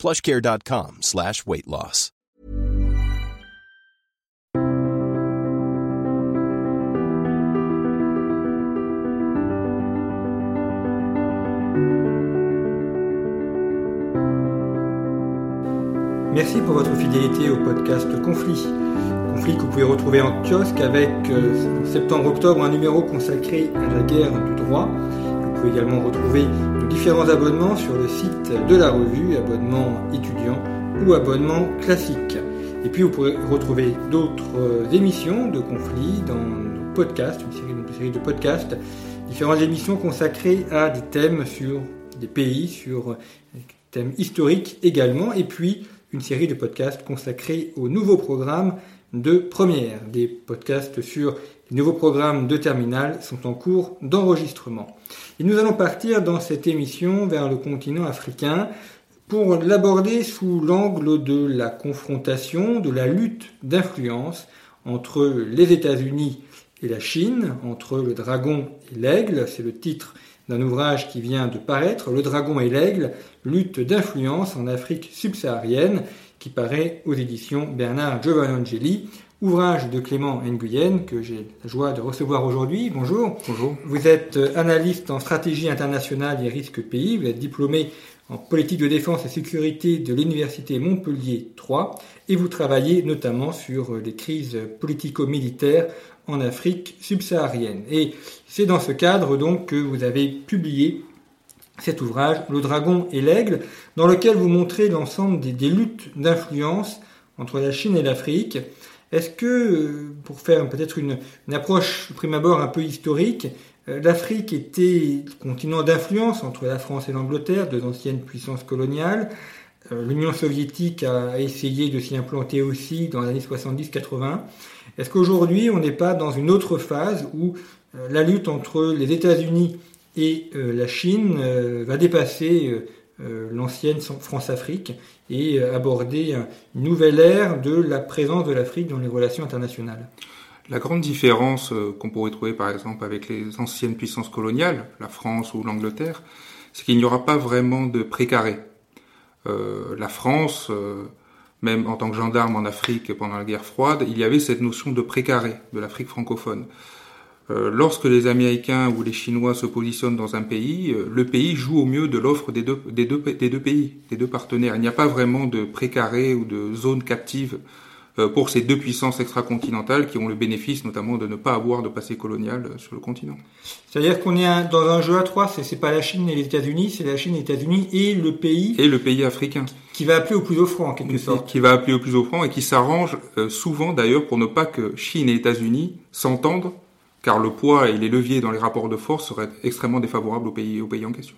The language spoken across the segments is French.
plushcare.com slash weight. Merci pour votre fidélité au podcast Conflit. Conflit que vous pouvez retrouver en kiosque avec euh, septembre-octobre un numéro consacré à la guerre du droit. Vous pouvez également retrouver différents abonnements sur le site de la revue, abonnement étudiant ou abonnement classique. Et puis vous pourrez retrouver d'autres euh, émissions de conflit dans nos podcasts, une série, une série de podcasts, différentes émissions consacrées à des thèmes sur des pays, sur des thèmes historiques également, et puis une série de podcasts consacrés aux nouveaux programmes de première. Des podcasts sur les nouveaux programmes de terminale sont en cours d'enregistrement. Et nous allons partir dans cette émission vers le continent africain pour l'aborder sous l'angle de la confrontation, de la lutte d'influence entre les États-Unis et la Chine, entre le dragon et l'aigle, c'est le titre d'un ouvrage qui vient de paraître, Le Dragon et l'Aigle, lutte d'influence en Afrique subsaharienne, qui paraît aux éditions Bernard Giovannangeli, ouvrage de Clément Nguyen que j'ai la joie de recevoir aujourd'hui. Bonjour. Bonjour. Vous êtes analyste en stratégie internationale et risques pays, vous êtes diplômé en politique de défense et sécurité de l'Université Montpellier 3 et vous travaillez notamment sur les crises politico-militaires en Afrique subsaharienne. Et c'est dans ce cadre donc que vous avez publié cet ouvrage, Le Dragon et l'Aigle, dans lequel vous montrez l'ensemble des, des luttes d'influence entre la Chine et l'Afrique. Est-ce que, pour faire peut-être une, approche prime abord un peu historique, l'Afrique était continent d'influence entre la France et l'Angleterre, deux anciennes puissances coloniales. L'Union soviétique a essayé de s'y implanter aussi dans les années 70-80. Est-ce qu'aujourd'hui, on n'est pas dans une autre phase où la lutte entre les États-Unis et la Chine va dépasser l'ancienne France-Afrique et aborder une nouvelle ère de la présence de l'Afrique dans les relations internationales La grande différence qu'on pourrait trouver par exemple avec les anciennes puissances coloniales, la France ou l'Angleterre, c'est qu'il n'y aura pas vraiment de précaré. Euh, la France, euh, même en tant que gendarme en Afrique pendant la guerre froide, il y avait cette notion de précaré de l'Afrique francophone. Euh, lorsque les Américains ou les Chinois se positionnent dans un pays, le pays joue au mieux de l'offre des deux, des, deux, des deux pays, des deux partenaires. Il n'y a pas vraiment de précaré ou de zone captive pour ces deux puissances extracontinentales qui ont le bénéfice notamment de ne pas avoir de passé colonial sur le continent. C'est-à-dire qu'on est dans un jeu à trois, c'est pas la Chine et les États-Unis, c'est la Chine et les États-Unis et le pays et le pays africain qui va appeler au plus offrant en quelque sorte. Qui va appeler au plus offrant et qui s'arrange souvent d'ailleurs pour ne pas que Chine et États-Unis s'entendent, car le poids et les leviers dans les rapports de force seraient extrêmement défavorables au pays au pays en question.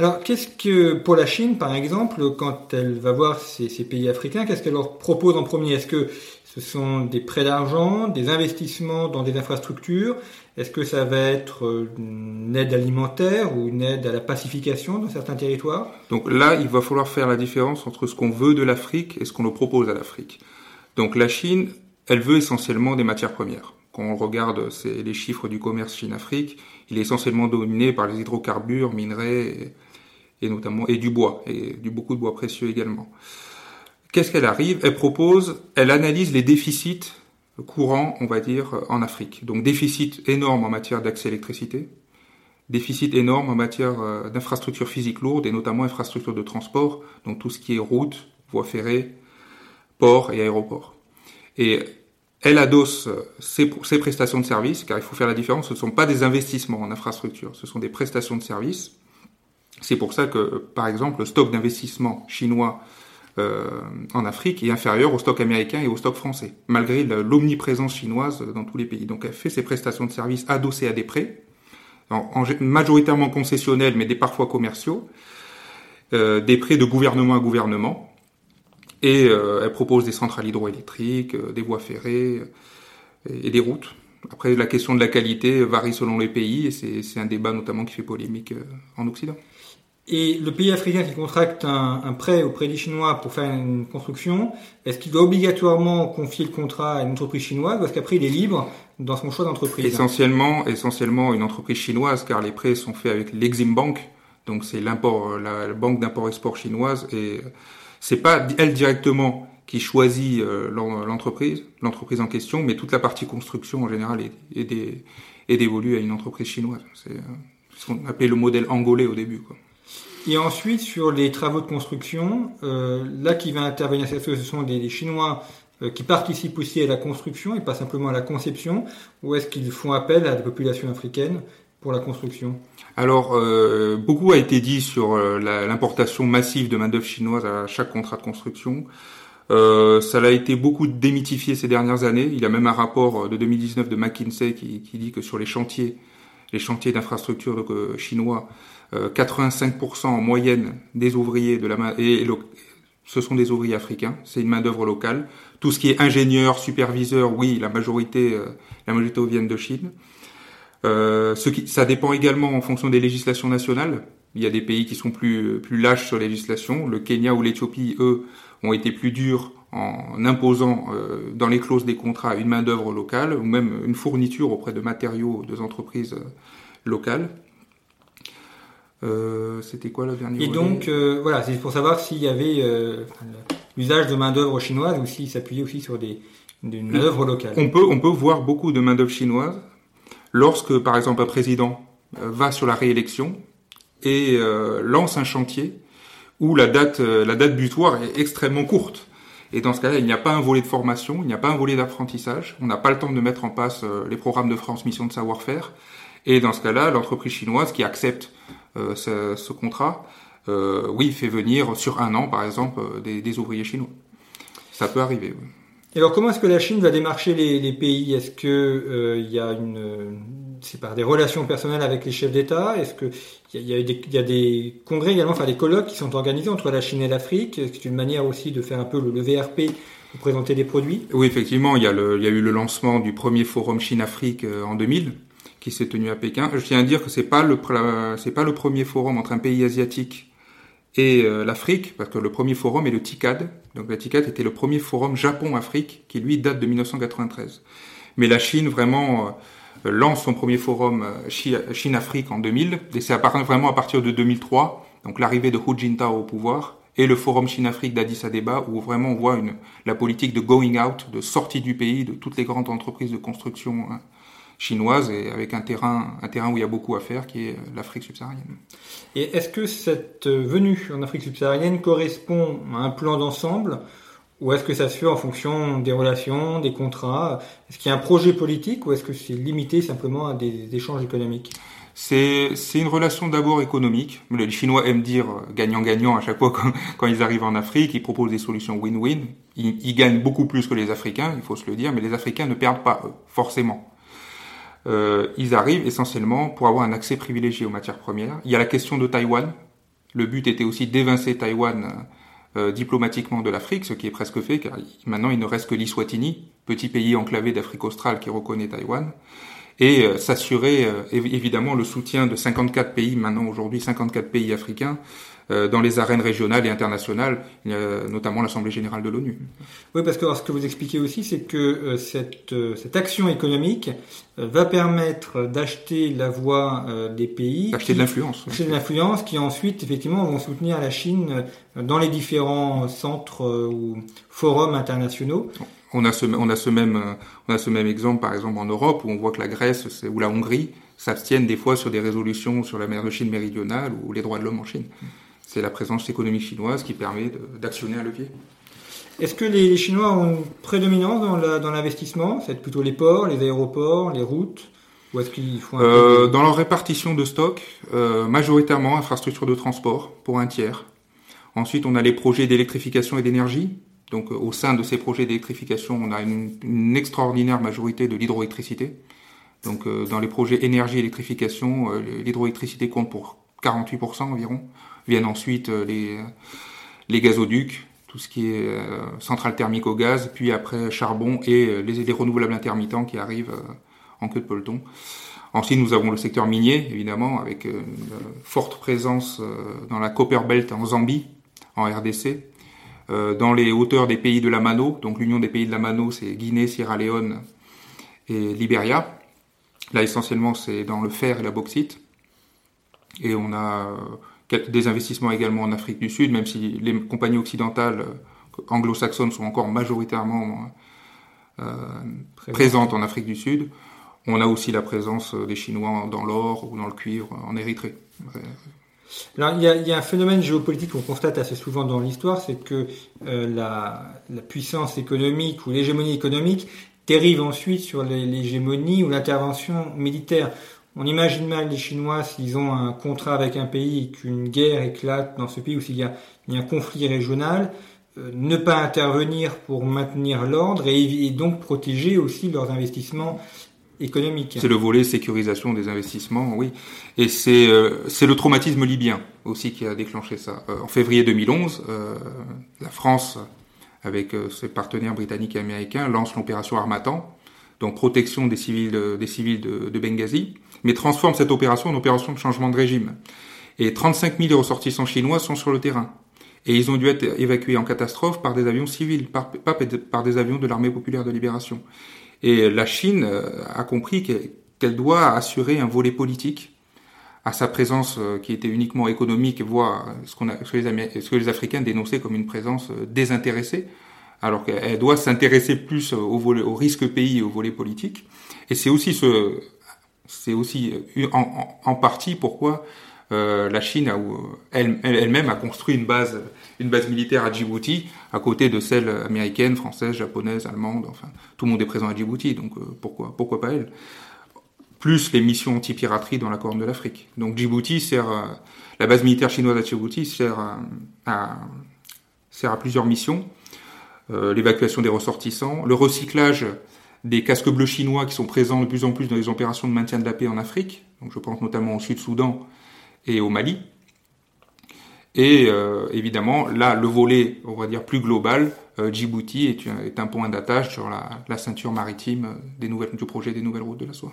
Alors, qu'est-ce que, pour la Chine, par exemple, quand elle va voir ces, ces pays africains, qu'est-ce qu'elle leur propose en premier? Est-ce que ce sont des prêts d'argent, des investissements dans des infrastructures? Est-ce que ça va être une aide alimentaire ou une aide à la pacification dans certains territoires? Donc là, il va falloir faire la différence entre ce qu'on veut de l'Afrique et ce qu'on nous propose à l'Afrique. Donc la Chine, elle veut essentiellement des matières premières. Quand on regarde les chiffres du commerce Chine-Afrique, il est essentiellement dominé par les hydrocarbures, minerais... Et notamment et du bois et du beaucoup de bois précieux également. Qu'est-ce qu'elle arrive? Elle propose, elle analyse les déficits courants, on va dire, en Afrique. Donc déficit énorme en matière d'accès à l'électricité, déficit énorme en matière d'infrastructures physiques lourdes et notamment infrastructures de transport, donc tout ce qui est route, voies ferrées, ports et aéroports. Et elle adosse ses, prestations de services, car il faut faire la différence, ce ne sont pas des investissements en infrastructure, ce sont des prestations de services c'est pour ça que, par exemple, le stock d'investissement chinois euh, en Afrique est inférieur au stock américain et au stock français, malgré l'omniprésence chinoise dans tous les pays. Donc elle fait ses prestations de services adossées à des prêts, en, en, majoritairement concessionnels, mais des parfois commerciaux, euh, des prêts de gouvernement à gouvernement. Et elle propose des centrales hydroélectriques, des voies ferrées et des routes. Après, la question de la qualité varie selon les pays et c'est un débat notamment qui fait polémique en Occident. Et le pays africain qui contracte un, prêt auprès des Chinois pour faire une construction, est-ce qu'il doit obligatoirement confier le contrat à une entreprise chinoise ou est-ce qu'après il est libre dans son choix d'entreprise? Essentiellement, essentiellement une entreprise chinoise car les prêts sont faits avec l'Exim Bank, donc c'est l'import, la banque d'import-export chinoise et c'est pas elle directement qui choisit euh, l'entreprise, l'entreprise en question, mais toute la partie construction en général est, dévolue à une entreprise chinoise. C'est euh, ce qu'on appelait le modèle angolais au début. Quoi. Et ensuite, sur les travaux de construction, euh, là qui va intervenir, ce sont des, Chinois qui participent aussi à la construction et pas simplement à la conception, ou est-ce qu'ils font appel à la population africaine pour la construction Alors, euh, beaucoup a été dit sur l'importation massive de main-d'œuvre chinoise à chaque contrat de construction. ça a été beaucoup démythifié ces dernières années. Il y a même un rapport de 2019 de McKinsey qui, dit que sur les chantiers, les chantiers d'infrastructure chinois, 85% euh, en moyenne des ouvriers de la main et ce sont des ouvriers africains, c'est une main d'œuvre locale. Tout ce qui est ingénieur, superviseur, oui, la majorité, euh, la majorité viennent de Chine. Euh, ce qui, ça dépend également en fonction des législations nationales. Il y a des pays qui sont plus plus lâches sur les législations. Le Kenya ou l'Éthiopie, eux, ont été plus durs en imposant euh, dans les clauses des contrats une main d'œuvre locale ou même une fourniture auprès de matériaux de entreprises locales. Euh, c'était quoi le dernier Et donc, euh, voilà, c'est pour savoir s'il y avait euh, l'usage de main-d'œuvre chinoise ou s'il s'appuyait aussi sur des, des main-d'œuvre locale. On peut, on peut voir beaucoup de main-d'œuvre chinoise lorsque, par exemple, un président va sur la réélection et lance un chantier où la date, la date butoir est extrêmement courte. Et dans ce cas-là, il n'y a pas un volet de formation, il n'y a pas un volet d'apprentissage, on n'a pas le temps de mettre en place les programmes de transmission de savoir-faire. Et dans ce cas-là, l'entreprise chinoise qui accepte euh, ce, contrat, euh, oui, fait venir sur un an, par exemple, euh, des, ouvriers chinois. Ça peut arriver. Alors, comment est-ce que la Chine va démarcher les, pays? Est-ce que il y a une, c'est par des relations personnelles avec les chefs d'État? Est-ce que il y, a, des, congrès également, enfin des colloques qui sont organisés entre la Chine et l'Afrique? C'est une manière aussi de faire un peu le, VRP pour présenter des produits? Oui, effectivement, il y, a eu le lancement du premier forum Chine-Afrique en 2000 qui s'est tenu à Pékin. Je tiens à dire que c'est pas c'est pas le premier forum entre un pays asiatique et euh, l'Afrique, parce que le premier forum est le TICAD. Donc la TICAD était le premier forum Japon-Afrique, qui lui date de 1993. Mais la Chine vraiment euh, lance son premier forum euh, Chine-Afrique en 2000, et c'est vraiment à partir de 2003, donc l'arrivée de Hu Jintao au pouvoir, et le forum Chine-Afrique d'Addis Abeba, où vraiment on voit une, la politique de going out, de sortie du pays de toutes les grandes entreprises de construction hein, chinoise et avec un terrain, un terrain où il y a beaucoup à faire qui est l'Afrique subsaharienne. Et est-ce que cette venue en Afrique subsaharienne correspond à un plan d'ensemble ou est-ce que ça se fait en fonction des relations, des contrats? Est-ce qu'il y a un projet politique ou est-ce que c'est limité simplement à des échanges économiques? C'est, c'est une relation d'abord économique. Les Chinois aiment dire gagnant-gagnant à chaque fois quand, quand, ils arrivent en Afrique. Ils proposent des solutions win-win. Ils, ils, gagnent beaucoup plus que les Africains, il faut se le dire, mais les Africains ne perdent pas, forcément euh, ils arrivent essentiellement pour avoir un accès privilégié aux matières premières. Il y a la question de Taïwan. Le but était aussi d'évincer Taïwan euh, diplomatiquement de l'Afrique, ce qui est presque fait, car maintenant il ne reste que l'Iswatini, petit pays enclavé d'Afrique australe qui reconnaît Taïwan, et euh, s'assurer euh, évidemment le soutien de 54 pays, maintenant aujourd'hui 54 pays africains, dans les arènes régionales et internationales, notamment l'Assemblée générale de l'ONU. Oui, parce que ce que vous expliquez aussi, c'est que euh, cette, euh, cette action économique va permettre d'acheter la voix des pays. D'acheter de l'influence. D'acheter de l'influence qui ensuite, effectivement, vont soutenir la Chine dans les différents centres ou forums internationaux. On a, ce, on, a ce même, on a ce même exemple, par exemple, en Europe, où on voit que la Grèce ou la Hongrie s'abstiennent des fois sur des résolutions sur la mer de Chine méridionale ou les droits de l'homme en Chine c'est la présence économique chinoise qui permet d'actionner un levier. Est-ce que les Chinois ont une prédominance dans l'investissement? C'est plutôt les ports, les aéroports, les routes? Ou est-ce qu'ils font euh, Dans leur répartition de stock, euh, majoritairement infrastructure de transport pour un tiers. Ensuite, on a les projets d'électrification et d'énergie. Donc, euh, au sein de ces projets d'électrification, on a une, une, extraordinaire majorité de l'hydroélectricité. Donc, euh, dans les projets énergie-électrification, euh, l'hydroélectricité compte pour 48% environ. Viennent ensuite euh, les, les gazoducs tout ce qui est centrale thermique au gaz, puis après charbon et les, les renouvelables intermittents qui arrivent en queue de peloton. Ensuite, nous avons le secteur minier, évidemment, avec une forte présence dans la Copper Belt en Zambie, en RDC, dans les hauteurs des pays de la Mano, donc l'union des pays de la Mano, c'est Guinée, Sierra Leone et Libéria. Là, essentiellement, c'est dans le fer et la bauxite. Et on a euh, des investissements également en Afrique du Sud, même si les compagnies occidentales euh, anglo-saxonnes sont encore majoritairement euh, présentes en Afrique du Sud. On a aussi la présence des Chinois dans l'or ou dans le cuivre en Érythrée. Alors, il, y a, il y, a, un phénomène géopolitique qu'on constate assez souvent dans l'histoire, c'est que la, la, puissance économique ou l'hégémonie économique dérive ensuite sur l'hégémonie ou l'intervention militaire. On imagine mal les Chinois s'ils ont un contrat avec un pays et qu'une guerre éclate dans ce pays ou s'il y, a un conflit régional, euh, ne pas intervenir pour maintenir l'ordre et, donc protéger aussi leurs investissements économiques. C'est le volet sécurisation des investissements, oui. Et c'est euh, le traumatisme libyen aussi qui a déclenché ça. Euh, en février 2011, la France avec euh, ses partenaires britanniques et américains, lance l'opération Armatan, donc protection des civils, euh, des civils de, Benghazi, mais transforme cette opération en opération de changement de régime. Et 35 000 ressortissants chinois sont sur le terrain. Et ils ont dû être évacués en catastrophe par des avions civils, pas par des avions de l'armée populaire de libération. Et la Chine euh, a compris qu'elle doit assurer un volet politique à sa présence euh, qui était uniquement économique, voire ce, qu'on a, ce, que les Africains dénonçaient comme une présence euh, désintéressée, alors qu'elle doit s'intéresser plus au, volet, au risque pays et au volet politique. Et c'est aussi ce, c'est aussi euh, en, partie pourquoi euh, la Chine elle-même a construit une base, militaire à Djibouti, à côté de celles américaines, françaises, japonaises, allemandes. Enfin, tout le monde est présent à Djibouti, donc pourquoi, pourquoi pas elle? Plus les missions anti-piraterie dans la Corne de l'Afrique. Donc Djibouti sert, à, la base militaire chinoise à Djibouti sert à, plusieurs missions. Euh, l'évacuation des ressortissants, le recyclage des casques bleus chinois qui sont présents de plus en plus dans les opérations de maintien de la paix en Afrique. Donc je pense notamment au Sud-Soudan et au Mali. Et euh, évidemment, là, le volet, on va dire, plus global, euh, Djibouti est, est, un point d'attache sur la, la, ceinture maritime des nouvelles, du projet des nouvelles routes de la soie.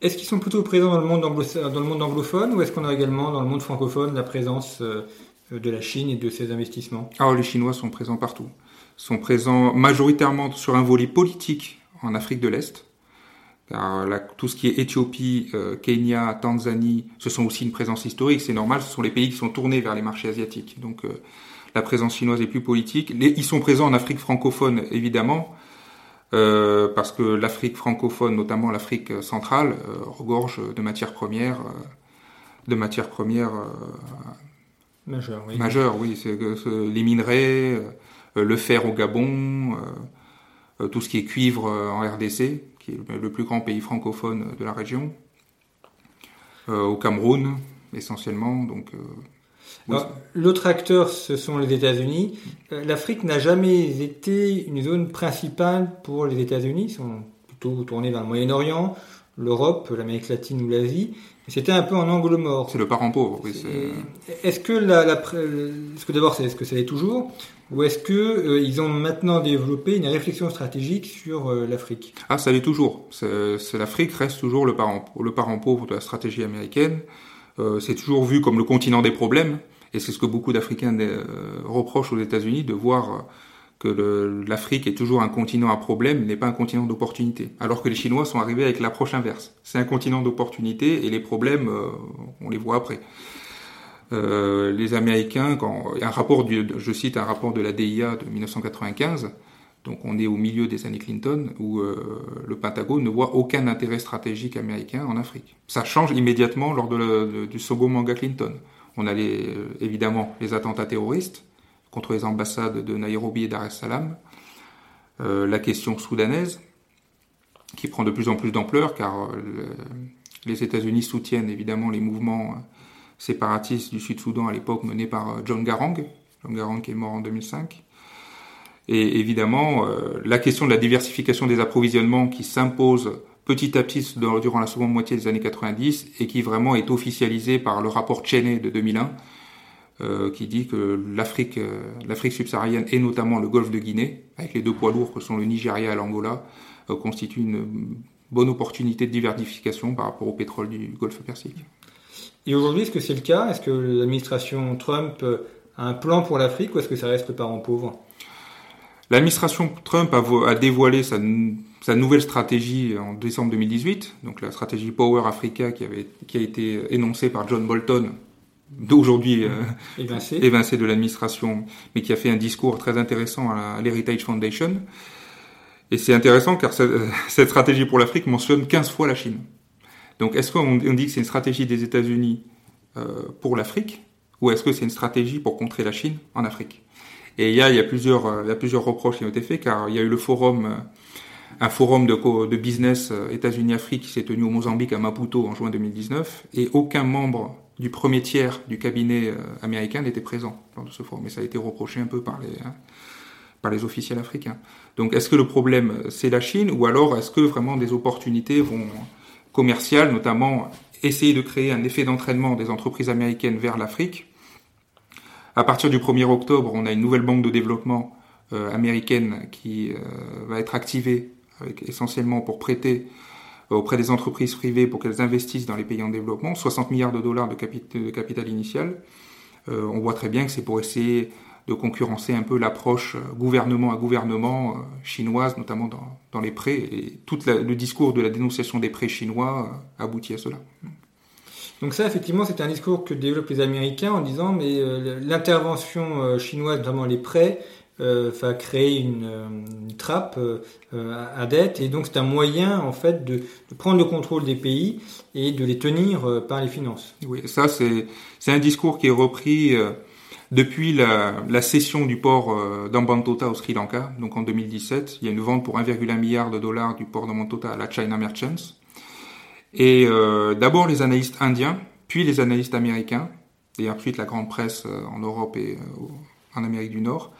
Est-ce qu'ils sont plutôt présents dans le monde, dans le monde anglophone ou est-ce qu'on a également dans le monde francophone la présence euh, de la Chine et de ses investissements? Alors les Chinois sont présents partout. Sont présents majoritairement sur un volet politique en Afrique de l'Est. Car tout ce qui est Éthiopie, euh, Kenya, Tanzanie, ce sont aussi une présence historique, c'est normal, ce sont les pays qui sont tournés vers les marchés asiatiques. Donc euh, la présence chinoise est plus politique. ils sont présents en Afrique francophone, évidemment, euh, parce que l'Afrique francophone, notamment l'Afrique centrale, euh, regorge de matières premières, euh, de matières premières majeures. Oui. Majeures, oui, c'est les minerais, le fer au Gabon, tout ce qui est cuivre en RDC, qui est le plus grand pays francophone de la région, au Cameroun essentiellement, donc L'autre acteur, ce sont les États-Unis. Euh, L'Afrique n'a jamais été une zone principale pour les États-Unis. Ils sont plutôt tournés vers le Moyen-Orient, l'Europe, l'Amérique latine ou l'Asie. C'était un peu en angle mort. C'est le parent pauvre. Oui, est-ce que la, la que d'abord, c'est est-ce que ça l'est toujours, ou est-ce que euh, ils ont maintenant développé une réflexion stratégique sur euh, l'Afrique? Ah, ça l'est toujours. C'est, l'Afrique reste toujours le parent, le parent pauvre de la stratégie américaine. c'est toujours vu comme le continent des problèmes. Et c'est ce que beaucoup d'Africains euh, reprochent aux États-Unis, de voir euh, que l'Afrique est toujours un continent à problème, n'est pas un continent d'opportunité. Alors que les Chinois sont arrivés avec l'approche inverse. C'est un continent d'opportunité et les problèmes, euh, on les voit après. Euh, les Américains, quand un rapport, du, je cite un rapport de la DIA de 1995, donc on est au milieu des années Clinton, où euh, le Pentagone ne voit aucun intérêt stratégique américain en Afrique. Ça change immédiatement lors de le, du second manga Clinton. On a les, euh, évidemment les attentats terroristes contre les ambassades de Nairobi et Dar es Salaam, euh, la question soudanaise, qui prend de plus en plus d'ampleur car euh, les États-Unis soutiennent évidemment les mouvements séparatistes du Sud-Soudan à l'époque menés par John Garang, John Garang qui est mort en 2005. Et évidemment, la question de la diversification des approvisionnements qui s'impose petit à petit durant la seconde moitié des années 90 et qui vraiment est officialisé par le rapport Cheney de 2001, qui dit que l'Afrique, l'Afrique subsaharienne et notamment le Golfe de Guinée, avec les deux poids lourds que sont le Nigeria et l'Angola, constituent une bonne opportunité de diversification par rapport au pétrole du Golfe Persique. Et aujourd'hui, est-ce que c'est le cas? Est-ce que l'administration Trump a un plan pour l'Afrique ou est-ce que ça reste le parent pauvre? L'administration Trump a, dévoilé sa, nouvelle stratégie en décembre 2018, donc la stratégie Power Africa qui, avait, qui a été énoncée par John Bolton, d'aujourd'hui euh, évincé. de l'administration, mais qui a fait un discours très intéressant à l'Heritage Foundation. Et c'est intéressant car cette stratégie pour l'Afrique mentionne 15 fois la Chine. Donc est-ce qu'on dit que c'est une stratégie des États-Unis euh, pour l'Afrique ou est-ce que c'est une stratégie pour contrer la Chine en Afrique? Et il y a, il y a plusieurs, euh, il y a plusieurs reproches qui ont été faits car il y a eu le forum, euh, un forum de, de business États-Unis-Afrique qui s'est tenu au Mozambique à Maputo en juin 2019 et aucun membre du premier tiers du cabinet américain n'était présent lors de ce forum. Et ça a été reproché un peu par les, hein, par les officiels africains. Donc est-ce que le problème c'est la Chine ou alors est-ce que vraiment des opportunités vont commerciales, notamment essayer de créer un effet d'entraînement des entreprises américaines vers l'Afrique? À partir du 1er octobre, on a une nouvelle banque de développement euh, américaine qui euh, va être activée essentiellement pour prêter auprès des entreprises privées pour qu'elles investissent dans les pays en développement, 60 milliards de dollars de, capital initial. Euh, on voit très bien que c'est pour essayer de concurrencer un peu l'approche euh, gouvernement à gouvernement euh, chinoise, notamment dans, les prêts. Et tout le discours de la dénonciation des prêts chinois euh, aboutit à cela. Donc ça, effectivement, c'est un discours que développent les Américains en disant, mais l'intervention chinoise, notamment les prêts, va créer une, trappe à dette, et donc c'est un moyen, en fait, de, de, prendre le contrôle des pays et de les tenir par les finances. Oui, ça, c'est un discours qui est repris depuis la, la cession du port euh, d'Ambantota au Sri Lanka, donc en 2017, il y a une vente pour 1,1 milliard de dollars du port d'Ambantota à la China Merchants. Et euh, d'abord les analystes indiens, puis les analystes américains, et ensuite la grande presse euh, en Europe et en Amérique du Nord,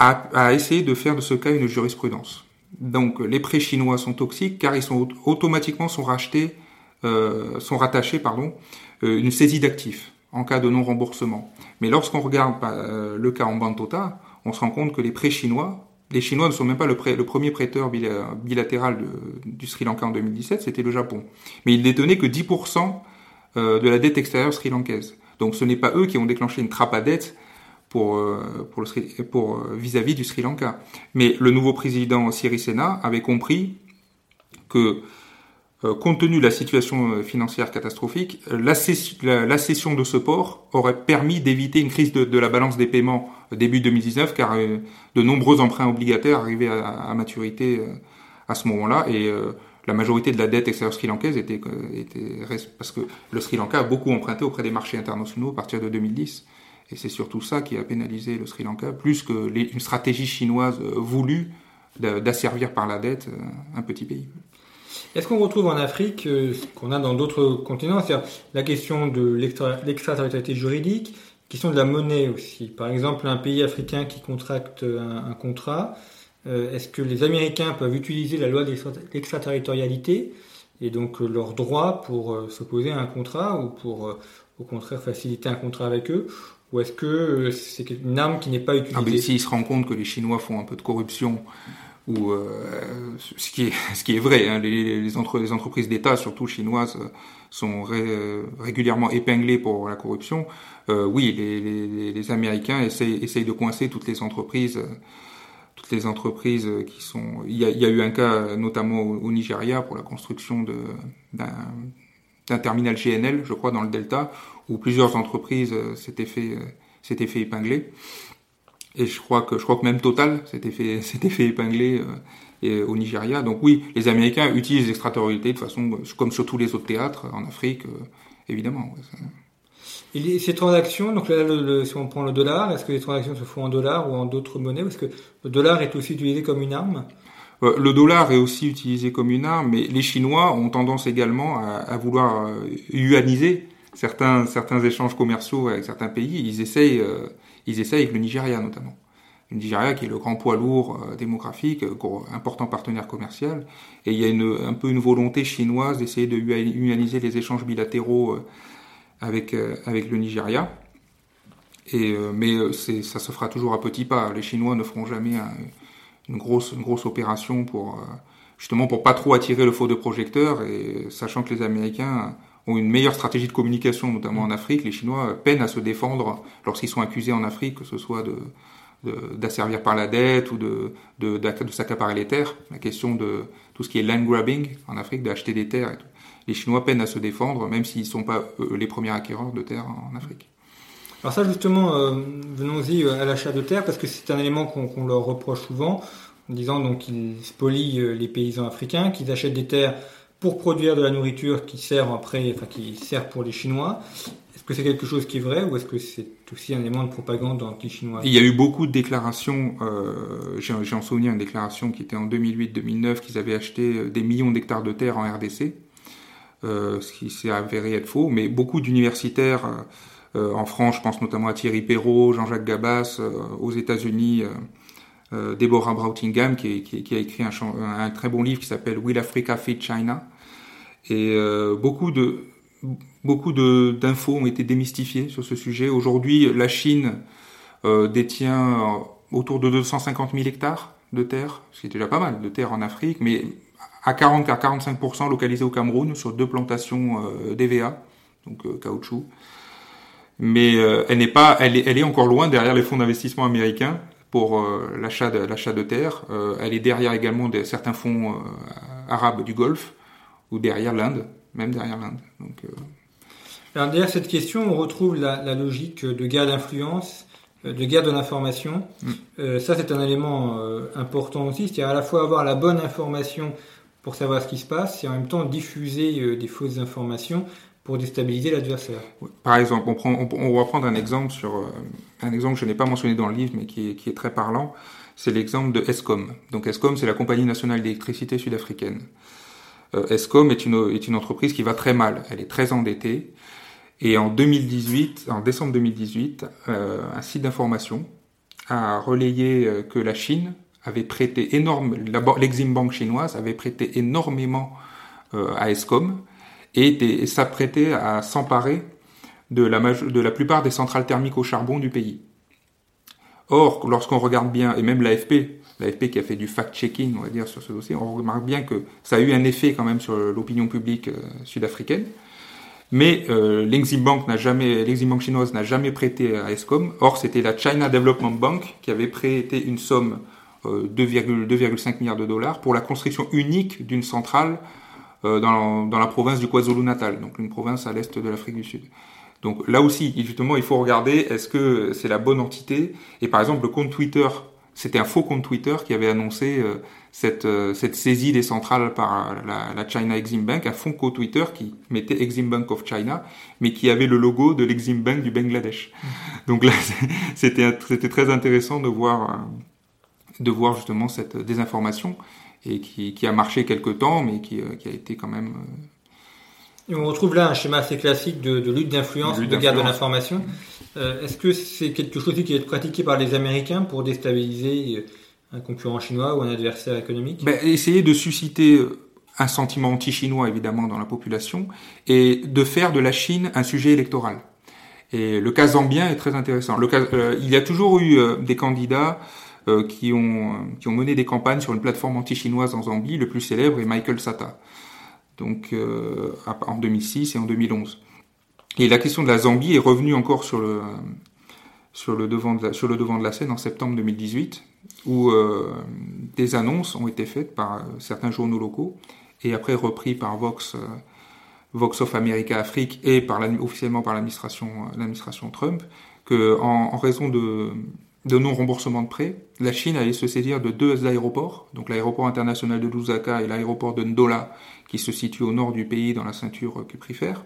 a, a, essayé de faire de ce cas une jurisprudence. Donc les prêts chinois sont toxiques car ils sont automatiquement sont rachetés, sont rattachés pardon, une saisie d'actifs en cas de non-remboursement. Mais lorsqu'on regarde euh, le cas en Bantota, on se rend compte que les prêts chinois, les Chinois ne sont même pas le, le premier prêteur bilatéral du Sri Lanka en 2017, c'était le Japon. Mais ils détenaient que 10% euh, de la dette extérieure sri-lankaise. Donc ce n'est pas eux qui ont déclenché une trappe à dette pour euh, pour le pour vis-à-vis du Sri Lanka. Mais le nouveau président Sirisena avait compris que euh, compte tenu de la situation euh, financière catastrophique, euh, la, cession de ce port aurait permis d'éviter une crise de, la balance des paiements début 2019, car de nombreux emprunts obligataires arrivaient à, maturité à ce moment-là, et la majorité de la dette extérieure sri-lankaise était, était, parce que le Sri Lanka a beaucoup emprunté auprès des marchés internationaux à partir de 2010. Et c'est surtout ça qui a pénalisé le Sri Lanka, plus que une stratégie chinoise voulue d'asservir par la dette un petit pays. Est-ce qu'on retrouve en Afrique euh, ce qu'on a dans d'autres continents, c'est-à-dire la question de l'extraterritorialité juridique, question de la monnaie aussi. Par exemple, un pays africain qui contracte un, contrat, euh, est-ce que les Américains peuvent utiliser la loi d'extraterritorialité et donc euh, leur droit pour s'opposer à un contrat ou pour au contraire faciliter un contrat avec eux ou est-ce que c'est une arme qui n'est pas utilisée ah, S'ils se rendent compte que les Chinois font un peu de corruption ou euh, ce qui est ce qui est vrai. Hein, les, les, entre, les entreprises d'État, surtout chinoises, sont régulièrement épinglées pour la corruption. Euh, oui, les, les, les, Américains essayent, essayent de coincer toutes les entreprises, toutes les entreprises qui sont. Il y a, il y a eu un cas notamment au, Nigeria pour la construction d'un terminal GNL, je crois, dans le Delta, où plusieurs entreprises s'étaient fait s'étaient fait épingler. Et je crois que je crois que même Total s'était fait s'était fait épingler euh, au Nigeria. Donc oui, les Américains utilisent l'extraterritorialité de façon comme sur tous les autres théâtres en Afrique, euh, évidemment. Et ces transactions, donc là, si on prend le dollar, est-ce que les transactions se font en dollars ou en d'autres monnaies Est-ce que le dollar est aussi utilisé comme une arme? Euh, le dollar est aussi utilisé comme une arme, mais les Chinois ont tendance également à, à vouloir euh, yuaniser certains certains échanges commerciaux avec certains pays. Ils essayent ils essayent avec le Nigeria notamment. Le Nigeria qui est le grand poids lourd euh, démographique, euh, important partenaire commercial, et il y a une, un peu une volonté chinoise d'essayer de humaniser les échanges bilatéraux avec avec le Nigeria. Et mais ça se fera toujours à petits pas. Les Chinois ne feront jamais une grosse une grosse opération pour justement pour pas trop attirer le faux de projecteur et sachant que les Américains ont une meilleure stratégie de communication, notamment en Afrique, les Chinois peinent à se défendre lorsqu'ils sont accusés en Afrique, que ce soit de d'asservir par la dette ou de, de, de, s'accaparer les terres. La question de tout ce qui est land grabbing en Afrique, d'acheter des terres. Les Chinois peinent à se défendre, même s'ils ne sont pas les premiers acquéreurs de terres en Afrique. Alors ça justement, euh, venons-y euh, à l'achat de terres, parce que c'est un élément qu'on leur reproche souvent en disant donc qu'ils spolient euh, les paysans africains, qu'ils achètent des terres pour produire de la nourriture qui sert après, enfin qui sert pour les Chinois. Est-ce que c'est quelque chose qui est vrai ou est-ce que c'est aussi un élément de propagande anti-chinois? Il y a eu beaucoup de déclarations. Euh, J'ai en souvenir une déclaration qui était en 2008-2009 qu'ils avaient acheté euh, des millions d'hectares de terre en RDC, euh, ce qui s'est avéré être faux. Mais beaucoup d'universitaires euh, en France, je pense notamment à Thierry Perrault, Jean-Jacques Gabas, aux États-Unis. Euh, Deborah Brautingham qui, qui, a écrit un, un, très bon livre qui s'appelle Will Africa Feed China et euh, beaucoup de beaucoup d'infos ont été démystifiées sur ce sujet. Aujourd'hui, la Chine euh, détient autour de 250 000 hectares de terre, ce qui est déjà pas mal de terre en Afrique, mais à 40 à 45% localisés au Cameroun sur deux plantations d'EVA, donc caoutchouc. Mais elle n'est pas, elle est, elle est encore loin derrière les fonds d'investissement américains pour euh, l'achat de, l'achat de terre. Euh, elle est derrière également de, certains fonds euh, arabes du Golfe ou derrière l'Inde, même derrière l'Inde. Donc, Alors derrière cette question, on retrouve la, la logique de guerre d'influence, de guerre de l'information. Mm. ça, c'est un élément important aussi, c'est-à-dire à la fois avoir la bonne information pour savoir ce qui se passe et en même temps diffuser des fausses informations déstabiliser l'adversaire. Par exemple, on, va prendre un exemple sur euh, un exemple que je n'ai pas mentionné dans le livre, mais qui est, très parlant. C'est l'exemple de Escom. Donc Escom, c'est la compagnie nationale d'électricité sud-africaine. Euh, Escom est une, entreprise qui va très mal. Elle est très endettée. Et en 2018, en décembre 2018, euh, un site d'information a relayé euh, que la Chine avait prêté énorme, l'Exim Bank chinoise avait prêté énormément à Escom et, s'apprêter à s'emparer de la, de la plupart des centrales thermiques au charbon du pays. Or, lorsqu'on regarde bien, et même l'AFP, l'AFP qui a fait du fact-checking, on va dire, sur ce dossier, on remarque bien que ça a eu un effet quand même sur l'opinion publique euh, sud-africaine. Mais euh, l'Exim Bank Bank chinoise n'a jamais prêté à Escom. Or, c'était la China Development Bank qui avait prêté une somme euh, 2,5 milliards de dollars pour la construction unique d'une centrale dans, dans, la province du KwaZulu-Natal, donc une province à l'est de l'Afrique du Sud. Donc là aussi, justement, il faut regarder est-ce que c'est la bonne entité? Et par exemple, le compte Twitter, c'était un faux compte Twitter qui avait annoncé euh, cette, euh, cette saisie des centrales par la, la China Exim Bank, un faux compte Twitter qui mettait Exim Bank of China, mais qui avait le logo de l'Exim Bank du Bangladesh. Donc là, c'était c'était très intéressant de voir de voir justement cette désinformation et qui, qui, a marché quelque temps, mais qui, euh, qui, a été quand même. Euh, et on retrouve là un schéma assez classique de, de lutte d'influence, de guerre de l'information. Euh, Est-ce que c'est quelque chose qui est pratiqué par les Américains pour déstabiliser euh, un concurrent chinois ou un adversaire économique? Ben, Essayer de susciter un sentiment anti-chinois évidemment dans la population et de faire de la Chine un sujet électoral. Et le cas zambien est très intéressant. Le cas, euh, il y a toujours eu des candidats euh, qui, ont, qui ont mené des campagnes sur une plateforme anti-chinoise en Zambie. Le plus célèbre est Michael Sata, donc euh, en 2006 et en 2011. Et la question de la Zambie est revenue encore sur le, devant, de la, scène en septembre 2018, où euh, des annonces ont été faites par certains journaux locaux et après repris par Vox, Vox of America Afrique et par officiellement par l'administration Trump, que en raison de, de non-remboursement de prêts, la Chine allait se saisir de deux aéroports, donc l'aéroport international de Lusaka et l'aéroport de Ndola, qui se situe au nord du pays dans la ceinture cuprifère.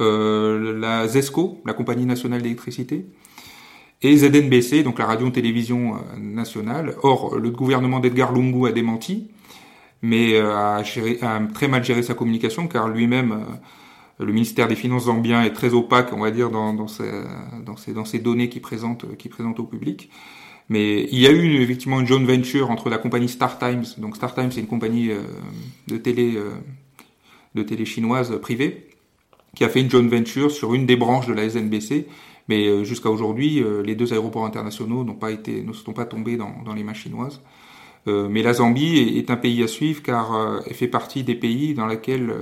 Euh, la ZESCO, la compagnie nationale d'électricité, et ZNBC, donc la radio-télévision euh, nationale. Or, le gouvernement d'Edgar Lungu a démenti, mais euh, a, très mal géré sa communication, car lui-même euh, le ministère des Finances zambien est très opaque, on va dire, dans, dans, ces données qu'il présente, au public. Mais il y a eu effectivement une joint venture entre la compagnie Star Times. Donc Star Times, c'est une compagnie euh, de télé, euh, de télé chinoise privée qui a fait une joint venture sur une des branches de la SNBC. Mais jusqu'à aujourd'hui, les deux aéroports internationaux n'ont pas été, ne sont pas tombés dans, les mains chinoises. mais la Zambie est, un pays à suivre car elle fait partie des pays dans lesquels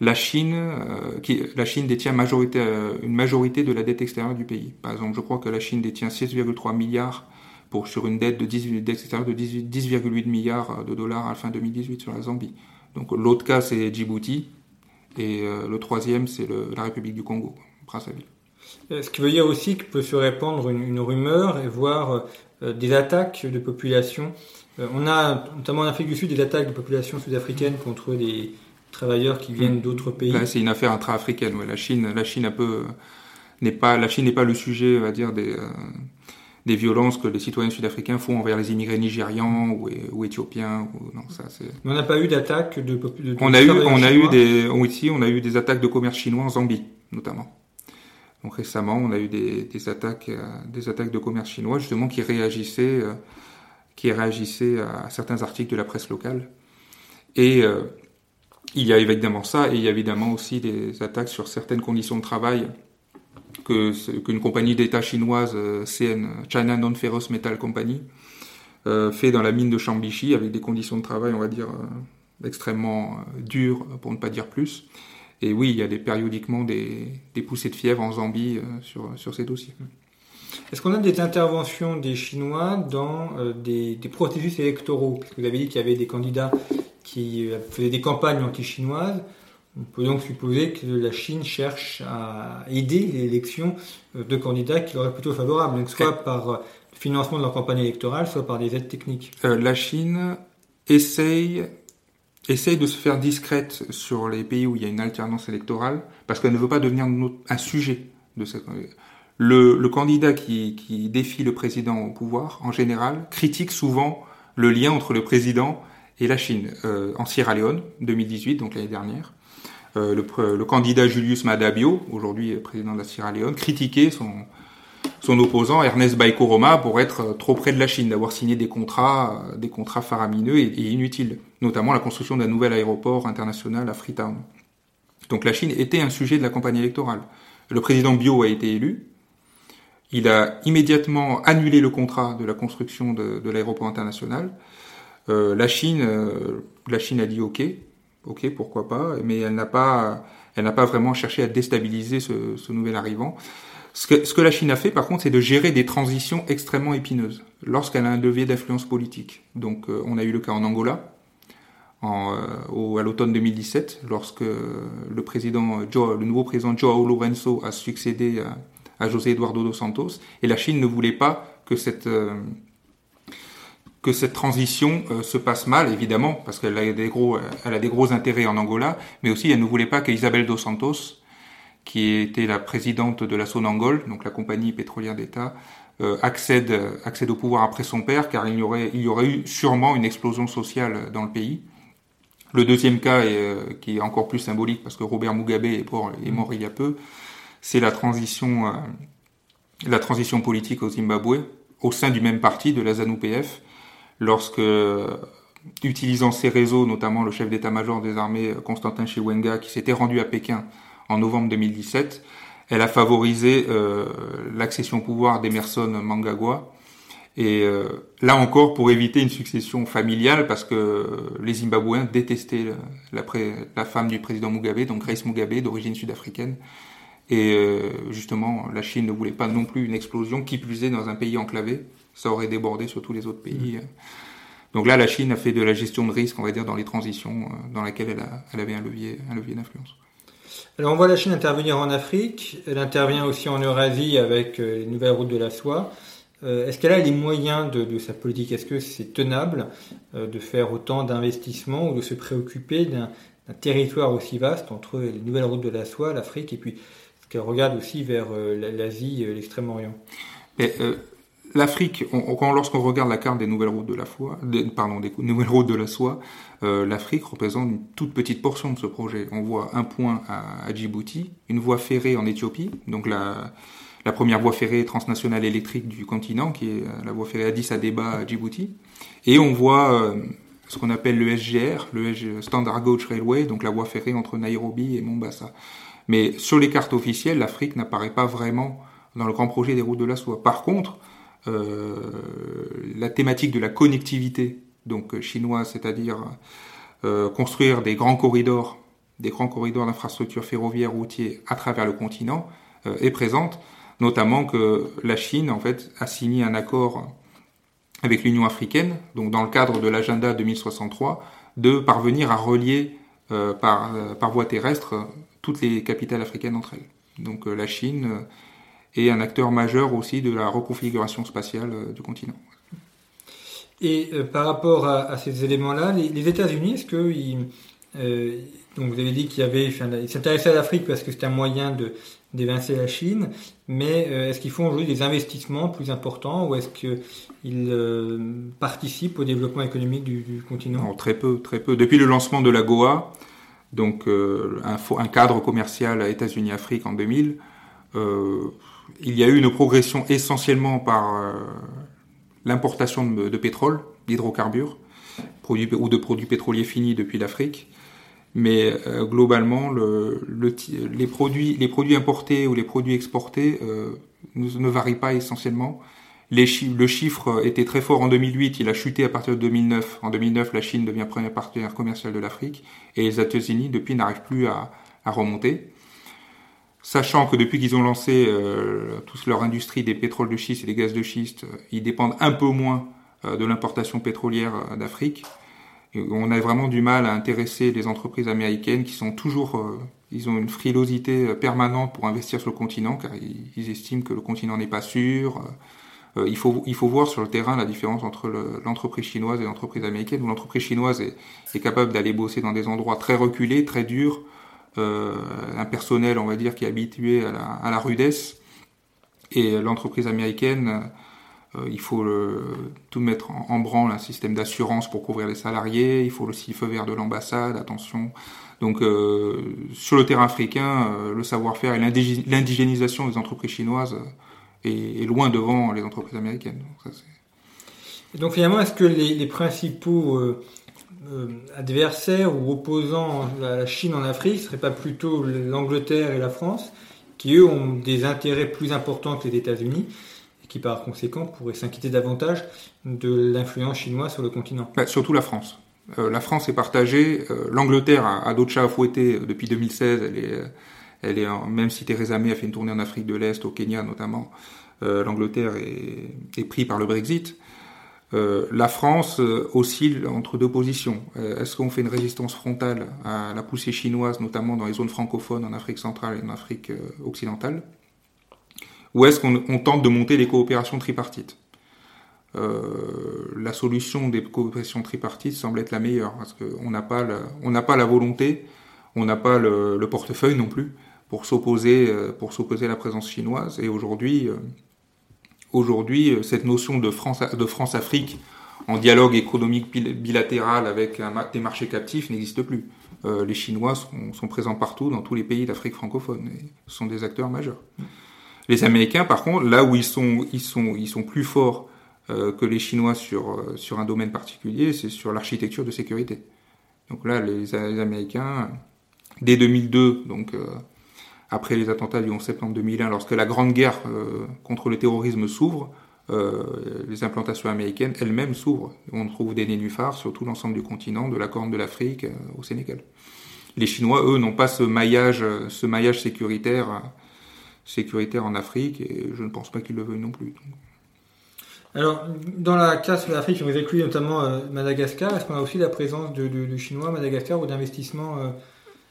la Chine, euh, qui, la Chine détient euh, une majorité de la dette extérieure du pays. Par exemple, je crois que la Chine détient 6,3 milliards pour, sur une dette de 10, de 10,8 milliards de dollars à la fin 2018 sur la Zambie. Donc l'autre cas, c'est Djibouti. Et euh, le troisième, c'est la République du Congo, Brazzaville. Ce qui veut dire aussi qu'il peut se répandre une, une rumeur et voir des attaques de population? on a, notamment en Afrique du Sud, des attaques de population sud-africaine contre des, travailleurs qui viennent d'autres pays. c'est une affaire intra-africaine. La Chine, la Chine un peu n'est pas, la Chine n'est pas le sujet, on va dire des euh, des violences que les citoyens sud-africains font envers les immigrés nigérians ou, ou éthiopiens. Ou, non, ça, Mais on n'a pas eu d'attaque de, de, On a eu, on a eu des, ici, on a eu des attaques de commerce chinois en Zambie, notamment. Donc récemment, on a eu des, des attaques, euh, des attaques de commerce chinois justement qui réagissaient, euh, qui réagissaient à certains articles de la presse locale. Et il y a évidemment ça, et il y a évidemment aussi des attaques sur certaines conditions de travail que qu'une compagnie d'État chinoise, euh, CN, China Non-Ferrous Metal Company, euh, fait dans la mine de Chambichi avec des conditions de travail, on va dire, euh, extrêmement dures, pour ne pas dire plus. Et oui, il y a périodiquement des, des poussées de fièvre en Zambie sur, sur ces dossiers. Est-ce qu'on a des interventions des Chinois dans des, des, processus électoraux? Parce que vous avez dit qu'il y avait des candidats qui euh, faisait des campagnes anti-chinoises. On peut donc supposer que la Chine cherche à aider l'élection euh, de candidats qui auraient plutôt favorables, donc soit par euh, le financement de leur campagne électorale, soit par des aides techniques. la Chine essaye, essaye de se faire discrète sur les pays où il y a une alternance électorale, parce qu'elle ne veut pas devenir un sujet de cette... Le, le candidat qui, qui défie le président au pouvoir, en général, critique souvent le lien entre le président et la Chine. Euh, en Sierra Leone, 2018, donc l'année dernière, euh, le, le, candidat Julius Madabio, aujourd'hui président de la Sierra Leone, critiquait son, son opposant Ernest Baikoroma pour être trop près de la Chine, d'avoir signé des contrats, des contrats faramineux et, et, inutiles, notamment la construction d'un nouvel aéroport international à Freetown. Donc la Chine était un sujet de la campagne électorale. Le président Bio a été élu. Il a immédiatement annulé le contrat de la construction de, de l'aéroport international. Euh, la Chine, euh, la Chine a dit OK, OK, pourquoi pas, mais elle n'a pas, elle n'a pas vraiment cherché à déstabiliser ce, ce nouvel arrivant. Ce que, ce que, la Chine a fait, par contre, c'est de gérer des transitions extrêmement épineuses lorsqu'elle a un levier d'influence politique. Donc, euh, on a eu le cas en Angola, en, au, à l'automne 2017, lorsque le président, Joe, le nouveau président Joao Lourenço a succédé à, à, José Eduardo dos Santos, et la Chine ne voulait pas que cette que cette transition euh, se passe mal, évidemment, parce qu'elle a des gros, intérêts en Angola, mais aussi elle ne voulait pas qu'Isabelle dos Santos, qui était la présidente de la Sonangol, donc la compagnie pétrolière d'État, euh, accède, au pouvoir après son père, car il y aurait, eu sûrement une explosion sociale dans le pays. Le deuxième cas, euh, qui est encore plus symbolique, parce que Robert Mugabe est mort, est mort il y a peu, c'est la transition, la transition politique au Zimbabwe, au sein du même parti, de la ZANU-PF, lorsque, utilisant ses réseaux, notamment le chef d'état-major des armées Constantin Chiwenga, qui s'était rendu à Pékin en novembre 2017, elle a favorisé euh, l'accession au pouvoir d'Emerson Mangagwa. Et euh, là encore, pour éviter une succession familiale, parce que les Zimbabwéens détestaient la, femme du président Mugabe, donc Grace Mugabe, d'origine sud-africaine. Et euh, justement, la Chine ne voulait pas non plus une explosion, qui plus est dans un pays enclavé ça aurait débordé sur tous les autres pays. Mm. Donc là, la Chine a fait de la gestion de risque, on va dire, dans les transitions euh, dans laquelle elle, a, elle avait un levier, un levier d'influence. Alors on voit la Chine intervenir en Afrique, elle intervient aussi en Eurasie avec euh, les nouvelles routes de la soie. Euh, est-ce qu'elle a les moyens de, de sa politique? Est-ce que c'est tenable de faire autant d'investissements ou de se préoccuper d'un territoire aussi vaste entre les nouvelles routes de la soie, l'Afrique, et puis ce qu'elle regarde aussi vers l'Asie, l'extrême-orient? L'Afrique, lorsqu'on regarde la carte des nouvelles routes de la soie, pardon, des nouvelles routes de la soie, euh, l'Afrique représente une toute petite portion de ce projet. On voit un point à, Djibouti, une voie ferrée en Éthiopie, donc la, la première voie ferrée transnationale électrique du continent, qui est la voie ferrée Addis Abeba à Djibouti, et on voit euh, ce qu'on appelle le SGR, le Standard Gauge Railway, donc la voie ferrée entre Nairobi et Mombasa. Mais sur les cartes officielles, l'Afrique n'apparaît pas vraiment dans le grand projet des routes de la soie. Par contre, euh, la thématique de la connectivité, donc chinoise, c'est-à-dire euh, construire des grands corridors, des grands corridors d'infrastructures ferroviaires routiers à travers le continent, euh, est présente, notamment que la Chine en fait a signé un accord avec l'Union africaine, donc dans le cadre de l'agenda 2063, de parvenir à relier euh, par, euh, par voie terrestre toutes les capitales africaines entre elles. Donc la Chine est un acteur majeur aussi de la reconfiguration spatiale du continent. Et par rapport à, ces éléments-là, les, États-Unis, est-ce qu'ils donc vous avez dit qu'il y avait, ils s'intéressaient à l'Afrique parce que c'était un moyen de d'évincer la Chine, mais euh, est-ce qu'ils font aujourd'hui des investissements plus importants ou est-ce qu'ils euh, participent au développement économique du, continent? Très peu, très peu. Depuis le lancement de la GOA, donc euh, un, un, cadre commercial à États-Unis-Afrique en 2000, il y a eu une progression essentiellement par l'importation de, pétrole, d'hydrocarbures, ou de produits pétroliers finis depuis l'Afrique mais euh, globalement, le, le, les, produits, importés ou les produits exportés euh, ne, varient pas essentiellement. Le chiffre était très fort en 2008, il a chuté à partir de 2009. En 2009, la Chine devient premier partenaire commercial de l'Afrique et les États-Unis, depuis, n'arrivent plus à, remonter. Sachant que depuis qu'ils ont lancé euh, toute leur industrie des pétroles de schiste et des gaz de schiste, euh, ils dépendent un peu moins euh, de l'importation pétrolière d'Afrique on a vraiment du mal à intéresser les entreprises américaines qui sont toujours, euh, ils ont une frilosité euh, permanente pour investir sur le continent car ils, estiment que le continent n'est pas sûr. Euh, il faut il faut voir sur le terrain la différence entre l'entreprise chinoise et l'entreprise américaine. Où l'entreprise chinoise est capable d'aller bosser dans des endroits très reculés, très durs, un personnel on va dire qui est habitué à la, rudesse, et l'entreprise américaine euh, il faut tout mettre en, branle, un système d'assurance pour couvrir les salariés, il faut aussi le feu vert de l'ambassade, attention. Donc euh, sur le terrain africain, euh, le savoir-faire et l'indigénisation des entreprises chinoises est, loin devant les entreprises américaines. Donc finalement, est-ce que les, principaux adversaires ou opposants à la Chine en Afrique ne seraient pas plutôt l'Angleterre et la France, qui eux ont des intérêts plus importants que les États-Unis qui par conséquent pourrait s'inquiéter davantage de l'influence chinoise sur le continent. Surtout la France. Euh, la France est partagée. Euh, L'Angleterre a, d'autres chats à fouetter euh, depuis 2016. Elle est, même si Theresa May a fait une tournée en Afrique de l'Est, au Kenya notamment, l'Angleterre est, est pris par le Brexit. La France oscille entre deux positions. Est-ce qu'on fait une résistance frontale à la poussée chinoise, notamment dans les zones francophones en Afrique centrale et en Afrique occidentale? Ou est-ce qu'on tente de monter des coopérations tripartites? Euh, la solution des coopérations tripartites semble être la meilleure parce qu'on n'a pas la, volonté, on n'a pas le, portefeuille non plus pour s'opposer euh, à la présence chinoise. Et aujourd'hui euh, aujourd'hui cette notion de France de France Afrique en dialogue économique bilatéral avec des marchés captifs n'existe plus. les Chinois sont, présents partout dans tous les pays d'Afrique francophone et sont des acteurs majeurs. Les Américains, par contre, là où ils sont, plus forts euh, que les Chinois sur, euh, un domaine particulier, c'est sur l'architecture de sécurité. Donc là, les, Américains, dès 2002, donc euh, après les attentats du 11 septembre 2001, lorsque la grande guerre contre le terrorisme s'ouvre, les implantations américaines elles-mêmes s'ouvrent. On trouve des nénuphars sur tout l'ensemble du continent, de la Corne de l'Afrique au Sénégal. Les Chinois, eux, n'ont pas ce maillage, ce maillage sécuritaire sécuritaire en Afrique et je ne pense pas qu'ils le veuillent non plus. Alors, dans la classe de l'Afrique, vous inclut notamment euh, Madagascar. Est-ce qu'on a aussi la présence de, de, Chinois à Madagascar ou d'investissements euh,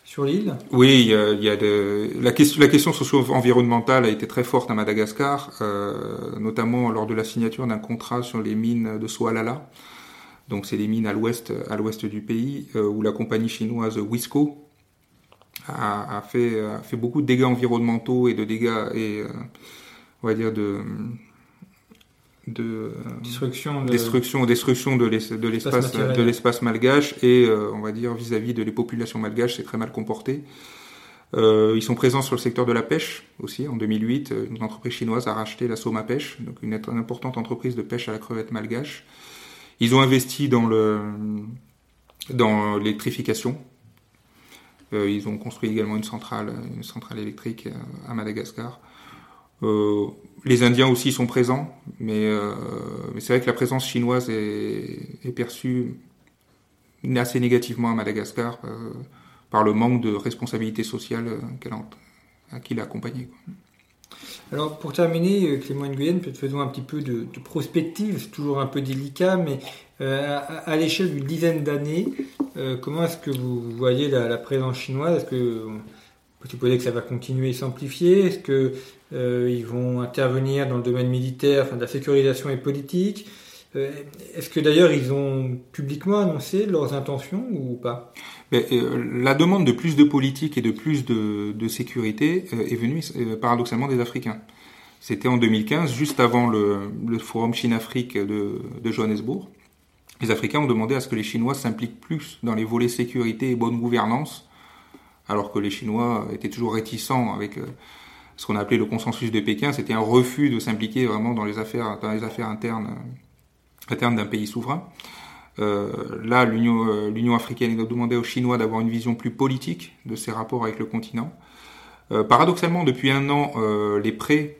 sur l'île? Oui, il y a, a de... la, question, la question socio-environnementale a été très forte à Madagascar, euh, notamment lors de la signature d'un contrat sur les mines de Soalala. Donc, c'est des mines à l'ouest, à l'ouest du pays, où la compagnie chinoise Wisco, a, fait, a fait beaucoup de dégâts environnementaux et de dégâts et euh, on va dire de de destruction de, destruction destruction de l'espace de l'espace malgache et euh, on va dire vis-à-vis de les populations malgaches c'est très mal comporté euh, ils sont présents sur le secteur de la pêche aussi. En 2008, une entreprise chinoise a racheté la Soma Pêche, donc une, une importante entreprise de pêche à la crevette malgache. Ils ont investi dans le dans l'électrification ils ont construit également une centrale, une centrale électrique à Madagascar. Les Indiens aussi sont présents, mais, mais c'est vrai que la présence chinoise est, perçue assez négativement à Madagascar par le manque de responsabilité sociale qu'elle a, qui l'a accompagnée. Alors pour terminer, euh, Clément Nguyen, peut-être faisons un petit peu de, prospective, c'est toujours un peu délicat, mais euh, à, l'échelle d'une dizaine d'années, euh, comment est-ce que vous voyez la, présence chinoise? On peut supposer que ça va continuer à s'amplifier Est-ce qu'ils vont intervenir dans le domaine militaire, enfin, de la sécurisation et politique? Est-ce que d'ailleurs ils ont publiquement annoncé leurs intentions ou pas? Euh, la demande de plus de politique et de plus de, sécurité euh, est venue euh, paradoxalement des Africains. C'était en 2015, juste avant le, forum Chine-Afrique de, Johannesburg. Les Africains ont demandé à ce que les Chinois s'impliquent plus dans les volets sécurité et bonne gouvernance, alors que les Chinois étaient toujours réticents avec ce qu'on a appelé le consensus de Pékin. C'était un refus de s'impliquer vraiment dans les affaires, dans les affaires internes, internes d'un pays souverain. Euh, là, euh, l'Union africaine a demandé aux Chinois d'avoir une vision plus politique de ses rapports avec le continent. Euh, paradoxalement, depuis un an, les prêts,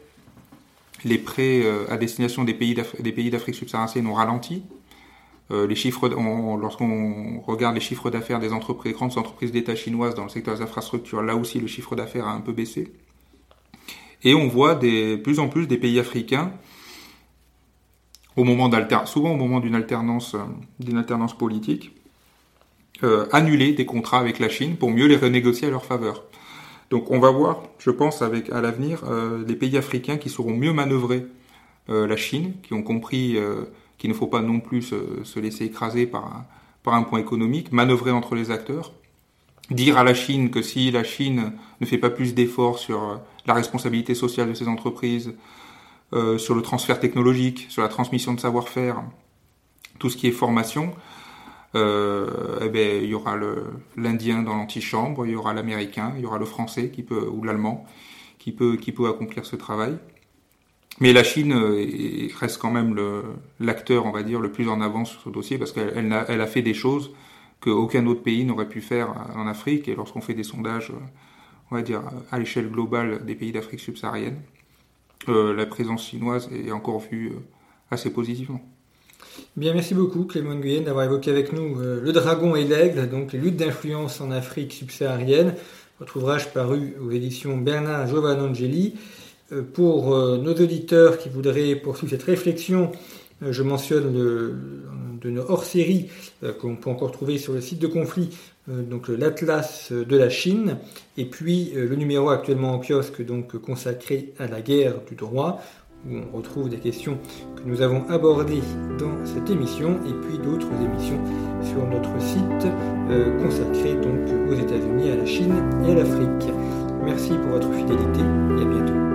les prêts à destination des pays d'Afrique subsaharienne ont ralenti. Les chiffres, lorsqu'on regarde les chiffres d'affaires des grandes entreprises d'État chinoises dans le secteur des infrastructures, là aussi le chiffre d'affaires a un peu baissé. Et on voit de plus en plus des pays africains souvent au moment d'une alternance, euh, politique, euh, annuler des contrats avec la Chine pour mieux les renégocier à leur faveur. Donc on va voir, je pense, à l'avenir, euh, des pays africains qui sauront mieux manœuvrer euh, la Chine, qui ont compris qu'il ne faut pas non plus se, laisser écraser par un, par un point économique, manœuvrer entre les acteurs, dire à la Chine que si la Chine ne fait pas plus d'efforts sur la responsabilité sociale de ses entreprises, euh, sur le transfert technologique, sur la transmission de savoir-faire, tout ce qui est formation, euh, eh ben, il y aura l'Indien dans l'antichambre, il y aura l'Américain, il y aura le Français qui peut, ou l'Allemand qui peut, qui peut accomplir ce travail. Mais la Chine euh, reste quand même l'acteur, on va dire, le plus en avance sur ce dossier parce qu'elle elle a, fait des choses qu'aucun autre pays n'aurait pu faire en Afrique. Et lorsqu'on fait des sondages, on va dire, à l'échelle globale des pays d'Afrique subsaharienne, euh, la présence chinoise est encore vue euh, assez positivement. Bien, merci beaucoup Clément Nguyen d'avoir évoqué avec nous euh, Le Dragon et l'Aigle, donc les luttes d'influence en Afrique subsaharienne, votre ouvrage paru aux éditions Bernard Giovanangeli. Pour nos auditeurs qui voudraient poursuivre cette réflexion, je mentionne de nos hors-séries qu'on peut encore trouver sur le site de conflit euh, donc l'Atlas de la Chine, et puis euh, le numéro actuellement en kiosque donc consacré à la guerre du droit, où on retrouve des questions que nous avons abordées dans cette émission, et puis d'autres émissions sur notre site euh, consacré donc aux États-Unis, à la Chine et à l'Afrique. Merci pour votre fidélité et à bientôt.